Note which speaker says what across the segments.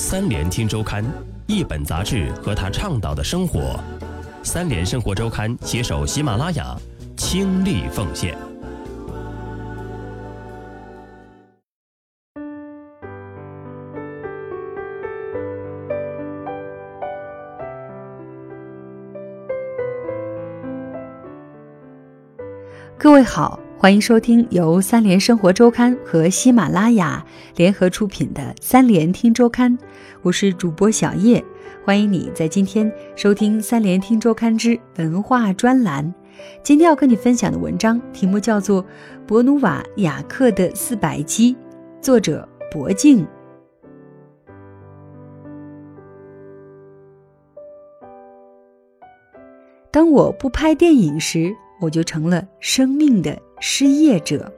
Speaker 1: 三联听周刊，一本杂志和他倡导的生活。三联生活周刊携手喜马拉雅，倾力奉献。
Speaker 2: 各位好，欢迎收听由三联生活周刊和喜马拉雅联合出品的《三联听周刊》，我是主播小叶，欢迎你在今天收听《三联听周刊》之文化专栏。今天要跟你分享的文章题目叫做《博努瓦雅克的四百击》，作者博静。当我不拍电影时，我就成了生命的失业者。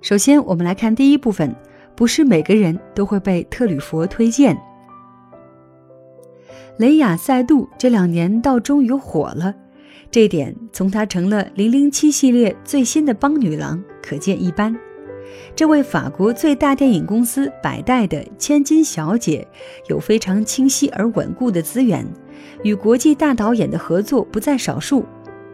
Speaker 2: 首先，我们来看第一部分，不是每个人都会被特吕弗推荐。雷雅·塞杜这两年倒终于火了，这点从她成了《零零七》系列最新的邦女郎可见一斑。这位法国最大电影公司百代的千金小姐，有非常清晰而稳固的资源，与国际大导演的合作不在少数。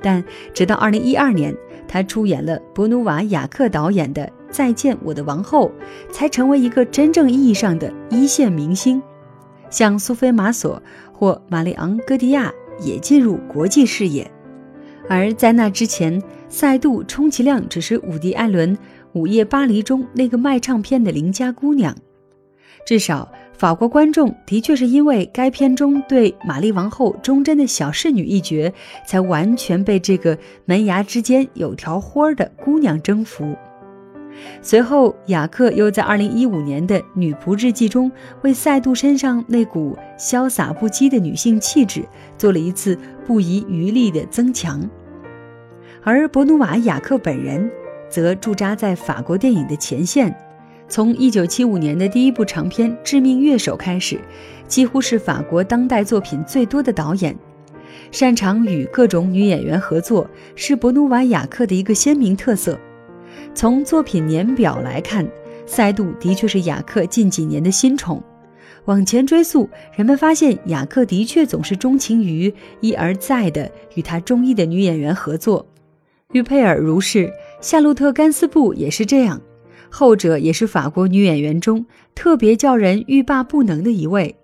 Speaker 2: 但直到二零一二年，她出演了博努瓦·雅克导演的《再见我的王后》，才成为一个真正意义上的一线明星。像苏菲·玛索或玛丽昂·戈迪亚也进入国际视野。而在那之前，赛杜充其量只是伍迪·艾伦《午夜巴黎》中那个卖唱片的邻家姑娘。至少，法国观众的确是因为该片中对玛丽王后忠贞的小侍女一角，才完全被这个门牙之间有条豁儿的姑娘征服。随后，雅克又在2015年的《女仆日记》中，为赛杜身上那股潇洒不羁的女性气质做了一次不遗余力的增强。而博努瓦·雅克本人，则驻扎在法国电影的前线。从1975年的第一部长片《致命乐手》开始，几乎是法国当代作品最多的导演。擅长与各种女演员合作，是博努瓦·雅克的一个鲜明特色。从作品年表来看，赛杜的确是雅克近几年的新宠。往前追溯，人们发现雅克的确总是钟情于一而再的与他中意的女演员合作。于佩尔如是，夏洛特·甘斯布也是这样。后者也是法国女演员中特别叫人欲罢不能的一位。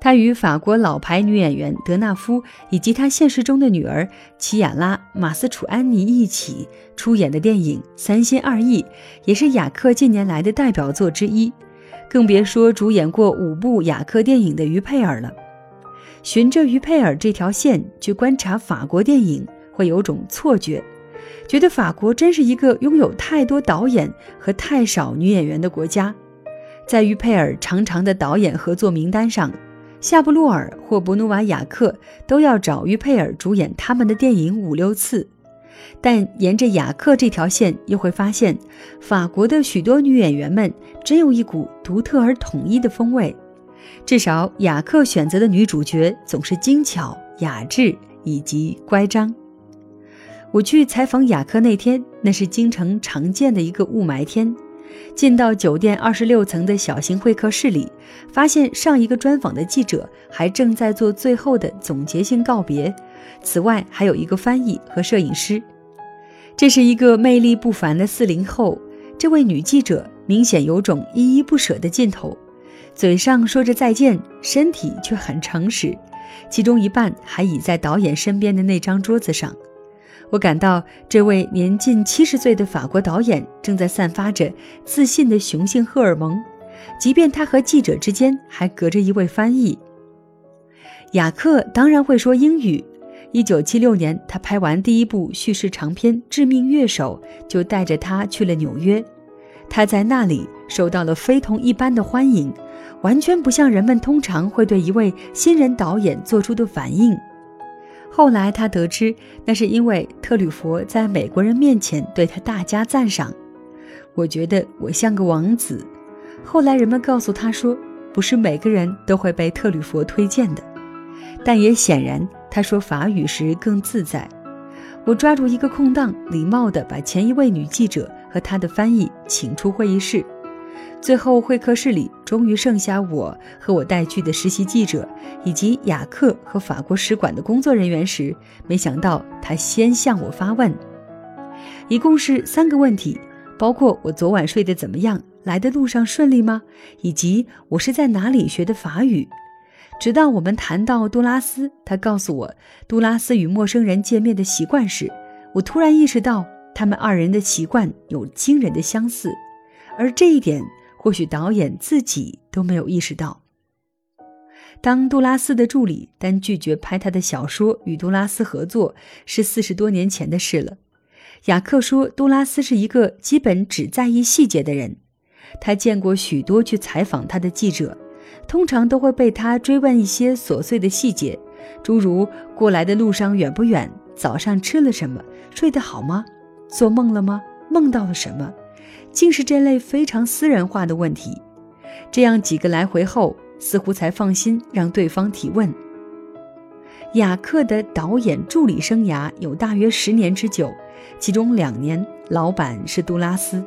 Speaker 2: 她与法国老牌女演员德纳夫以及她现实中的女儿齐亚拉·马斯楚安妮一起出演的电影《三心二意》，也是雅克近年来的代表作之一。更别说主演过五部雅克电影的于佩尔了。循着于佩尔这条线去观察法国电影，会有种错觉。觉得法国真是一个拥有太多导演和太少女演员的国家。在于佩尔长长的导演合作名单上，夏布洛尔或博努瓦·雅克都要找于佩尔主演他们的电影五六次。但沿着雅克这条线，又会发现法国的许多女演员们真有一股独特而统一的风味。至少雅克选择的女主角总是精巧、雅致以及乖张。我去采访雅克那天，那是京城常见的一个雾霾天。进到酒店二十六层的小型会客室里，发现上一个专访的记者还正在做最后的总结性告别。此外，还有一个翻译和摄影师。这是一个魅力不凡的四零后。这位女记者明显有种依依不舍的劲头，嘴上说着再见，身体却很诚实，其中一半还倚在导演身边的那张桌子上。我感到，这位年近七十岁的法国导演正在散发着自信的雄性荷尔蒙，即便他和记者之间还隔着一位翻译。雅克当然会说英语。一九七六年，他拍完第一部叙事长片《致命乐手》，就带着他去了纽约。他在那里受到了非同一般的欢迎，完全不像人们通常会对一位新人导演做出的反应。后来他得知，那是因为特吕弗在美国人面前对他大加赞赏。我觉得我像个王子。后来人们告诉他说，不是每个人都会被特吕弗推荐的。但也显然，他说法语时更自在。我抓住一个空档，礼貌地把前一位女记者和她的翻译请出会议室。最后会客室里终于剩下我和我带去的实习记者，以及雅克和法国使馆的工作人员时，没想到他先向我发问，一共是三个问题，包括我昨晚睡得怎么样，来的路上顺利吗，以及我是在哪里学的法语。直到我们谈到杜拉斯，他告诉我杜拉斯与陌生人见面的习惯时，我突然意识到他们二人的习惯有惊人的相似，而这一点或许导演自己都没有意识到。当杜拉斯的助理但拒绝拍他的小说与杜拉斯合作，是四十多年前的事了。雅克说，杜拉斯是一个基本只在意细节的人，他见过许多去采访他的记者。通常都会被他追问一些琐碎的细节，诸如过来的路上远不远，早上吃了什么，睡得好吗，做梦了吗，梦到了什么，竟是这类非常私人化的问题。这样几个来回后，似乎才放心让对方提问。雅克的导演助理生涯有大约十年之久，其中两年老板是杜拉斯。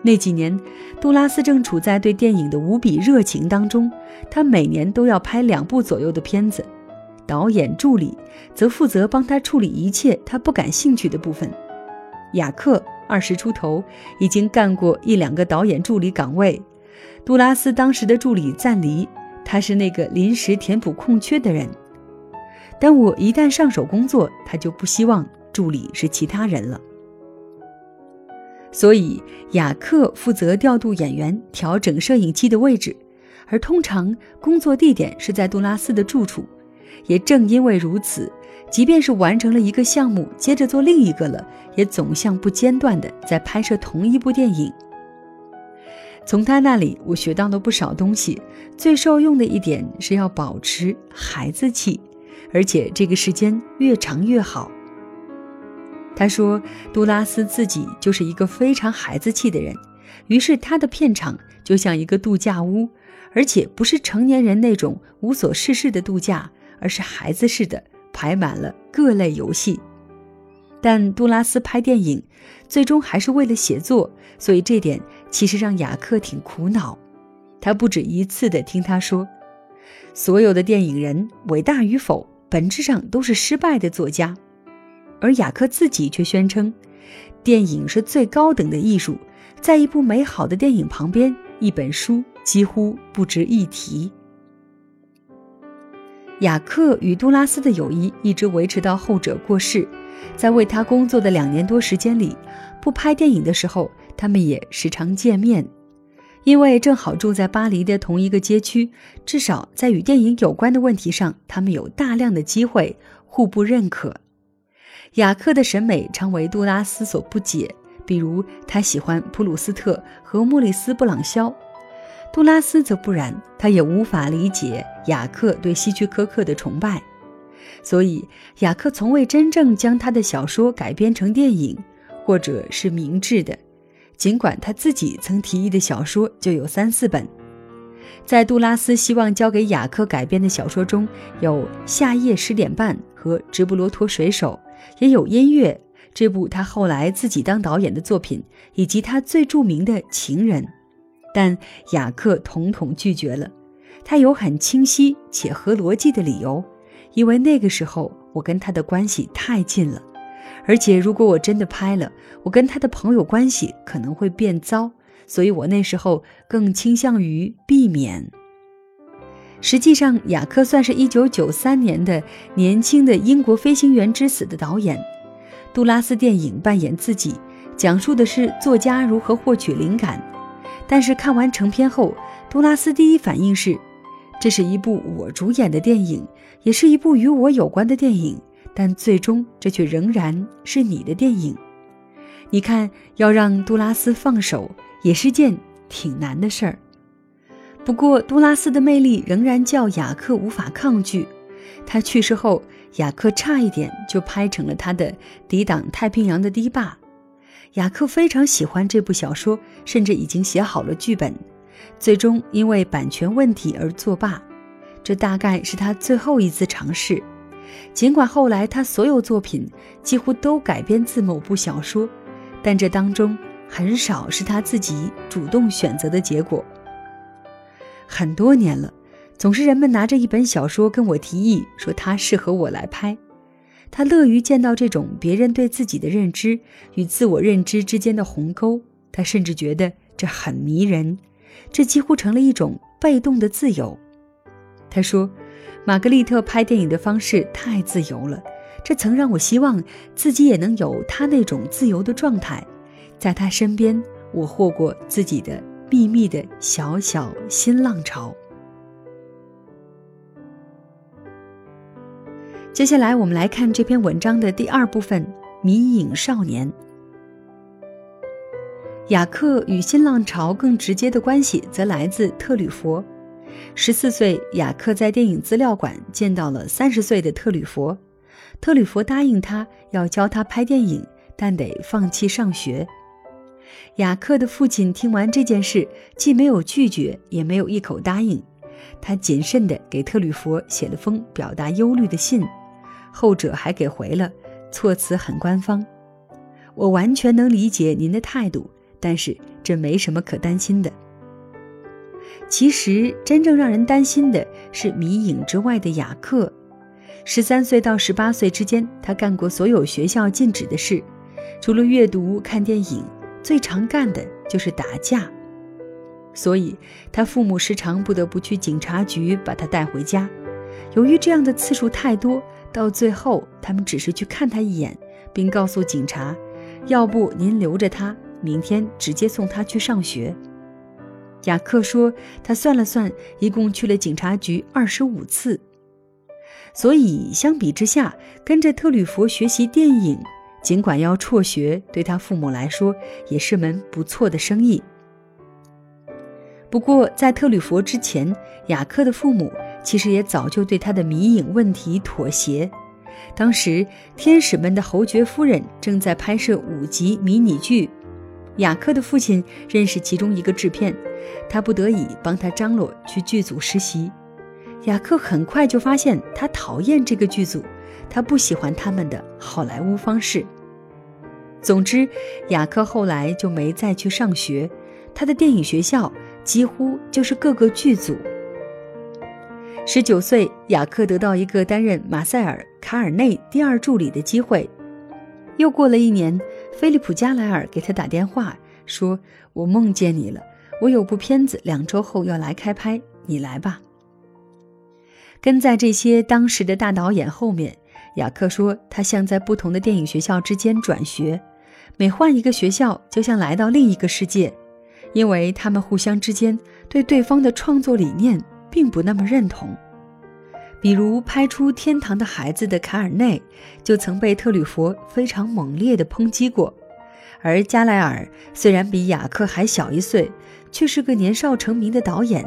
Speaker 2: 那几年，杜拉斯正处在对电影的无比热情当中。他每年都要拍两部左右的片子，导演助理则负责帮他处理一切他不感兴趣的部分。雅克二十出头，已经干过一两个导演助理岗位。杜拉斯当时的助理暂离，他是那个临时填补空缺的人。但我一旦上手工作，他就不希望助理是其他人了。所以，雅克负责调度演员、调整摄影机的位置，而通常工作地点是在杜拉斯的住处。也正因为如此，即便是完成了一个项目，接着做另一个了，也总像不间断的在拍摄同一部电影。从他那里，我学到了不少东西。最受用的一点是要保持孩子气，而且这个时间越长越好。他说：“杜拉斯自己就是一个非常孩子气的人，于是他的片场就像一个度假屋，而且不是成年人那种无所事事的度假，而是孩子似的排满了各类游戏。但杜拉斯拍电影，最终还是为了写作，所以这点其实让雅克挺苦恼。他不止一次地听他说，所有的电影人伟大与否，本质上都是失败的作家。”而雅克自己却宣称，电影是最高等的艺术，在一部美好的电影旁边，一本书几乎不值一提。雅克与杜拉斯的友谊一直维持到后者过世，在为他工作的两年多时间里，不拍电影的时候，他们也时常见面，因为正好住在巴黎的同一个街区，至少在与电影有关的问题上，他们有大量的机会互不认可。雅克的审美常为杜拉斯所不解，比如他喜欢普鲁斯特和莫里斯·布朗肖，杜拉斯则不然，他也无法理解雅克对希区柯克的崇拜。所以，雅克从未真正将他的小说改编成电影，或者是明智的，尽管他自己曾提议的小说就有三四本。在杜拉斯希望交给雅克改编的小说中，有《夏夜十点半》和《直布罗陀水手》。也有音乐，这部他后来自己当导演的作品，以及他最著名的《情人》，但雅克统统拒绝了。他有很清晰且合逻辑的理由，因为那个时候我跟他的关系太近了，而且如果我真的拍了，我跟他的朋友关系可能会变糟，所以我那时候更倾向于避免。实际上，雅克算是一九九三年的年轻的英国飞行员之死的导演。杜拉斯电影扮演自己，讲述的是作家如何获取灵感。但是看完成片后，杜拉斯第一反应是，这是一部我主演的电影，也是一部与我有关的电影。但最终，这却仍然是你的电影。你看，要让杜拉斯放手，也是件挺难的事儿。不过，杜拉斯的魅力仍然叫雅克无法抗拒。他去世后，雅克差一点就拍成了他的《抵挡太平洋的堤坝》。雅克非常喜欢这部小说，甚至已经写好了剧本，最终因为版权问题而作罢。这大概是他最后一次尝试。尽管后来他所有作品几乎都改编自某部小说，但这当中很少是他自己主动选择的结果。很多年了，总是人们拿着一本小说跟我提议，说它适合我来拍。他乐于见到这种别人对自己的认知与自我认知之间的鸿沟，他甚至觉得这很迷人，这几乎成了一种被动的自由。他说：“玛格丽特拍电影的方式太自由了，这曾让我希望自己也能有她那种自由的状态。在她身边，我获过自己的秘密的小小新浪潮。”接下来，我们来看这篇文章的第二部分——迷影少年。雅克与新浪潮更直接的关系，则来自特吕弗。十四岁，雅克在电影资料馆见到了三十岁的特吕弗。特吕弗答应他要教他拍电影，但得放弃上学。雅克的父亲听完这件事，既没有拒绝，也没有一口答应。他谨慎地给特吕弗写了封表达忧虑的信。后者还给回了，措辞很官方。我完全能理解您的态度，但是这没什么可担心的。其实真正让人担心的是迷影之外的雅克。十三岁到十八岁之间，他干过所有学校禁止的事，除了阅读、看电影，最常干的就是打架。所以他父母时常不得不去警察局把他带回家。由于这样的次数太多。到最后，他们只是去看他一眼，并告诉警察：“要不您留着他，明天直接送他去上学。”雅克说：“他算了算，一共去了警察局二十五次。所以相比之下，跟着特吕弗学习电影，尽管要辍学，对他父母来说也是门不错的生意。不过，在特吕弗之前，雅克的父母。”其实也早就对他的迷影问题妥协。当时，《天使们的侯爵夫人》正在拍摄五集迷你剧，雅克的父亲认识其中一个制片，他不得已帮他张罗去剧组实习。雅克很快就发现他讨厌这个剧组，他不喜欢他们的好莱坞方式。总之，雅克后来就没再去上学，他的电影学校几乎就是各个剧组。十九岁，雅克得到一个担任马塞尔·卡尔内第二助理的机会。又过了一年，菲利普·加莱尔给他打电话说：“我梦见你了，我有部片子两周后要来开拍，你来吧。”跟在这些当时的大导演后面，雅克说他像在不同的电影学校之间转学，每换一个学校，就像来到另一个世界，因为他们互相之间对对方的创作理念。并不那么认同，比如拍出《天堂的孩子》的卡尔内，就曾被特吕弗非常猛烈地抨击过。而加莱尔虽然比雅克还小一岁，却是个年少成名的导演。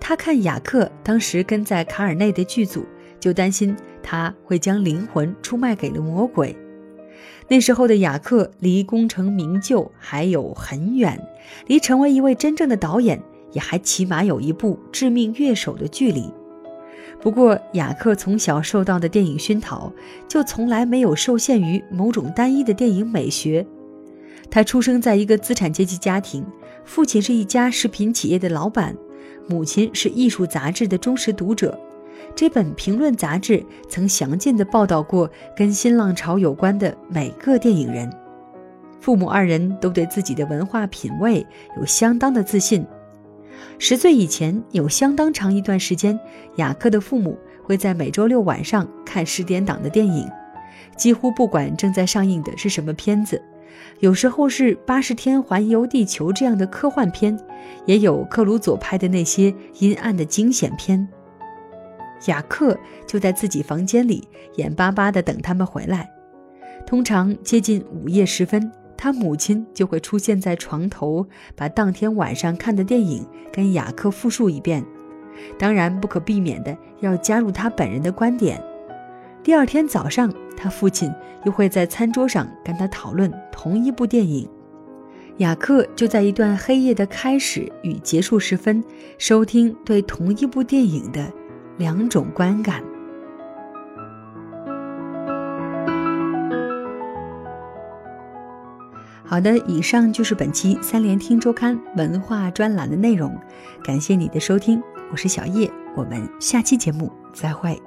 Speaker 2: 他看雅克当时跟在卡尔内的剧组，就担心他会将灵魂出卖给了魔鬼。那时候的雅克离功成名就还有很远，离成为一位真正的导演。也还起码有一部《致命乐手》的距离。不过，雅克从小受到的电影熏陶，就从来没有受限于某种单一的电影美学。他出生在一个资产阶级家庭，父亲是一家食品企业的老板，母亲是艺术杂志的忠实读者。这本评论杂志曾详尽地报道过跟新浪潮有关的每个电影人。父母二人都对自己的文化品味有相当的自信。十岁以前，有相当长一段时间，雅克的父母会在每周六晚上看十点档的电影，几乎不管正在上映的是什么片子。有时候是《八十天环游地球》这样的科幻片，也有克鲁佐拍的那些阴暗的惊险片。雅克就在自己房间里眼巴巴地等他们回来，通常接近午夜时分。他母亲就会出现在床头，把当天晚上看的电影跟雅克复述一遍，当然不可避免的要加入他本人的观点。第二天早上，他父亲又会在餐桌上跟他讨论同一部电影，雅克就在一段黑夜的开始与结束时分收听对同一部电影的两种观感。好的，以上就是本期三联听周刊文化专栏的内容，感谢你的收听，我是小叶，我们下期节目再会。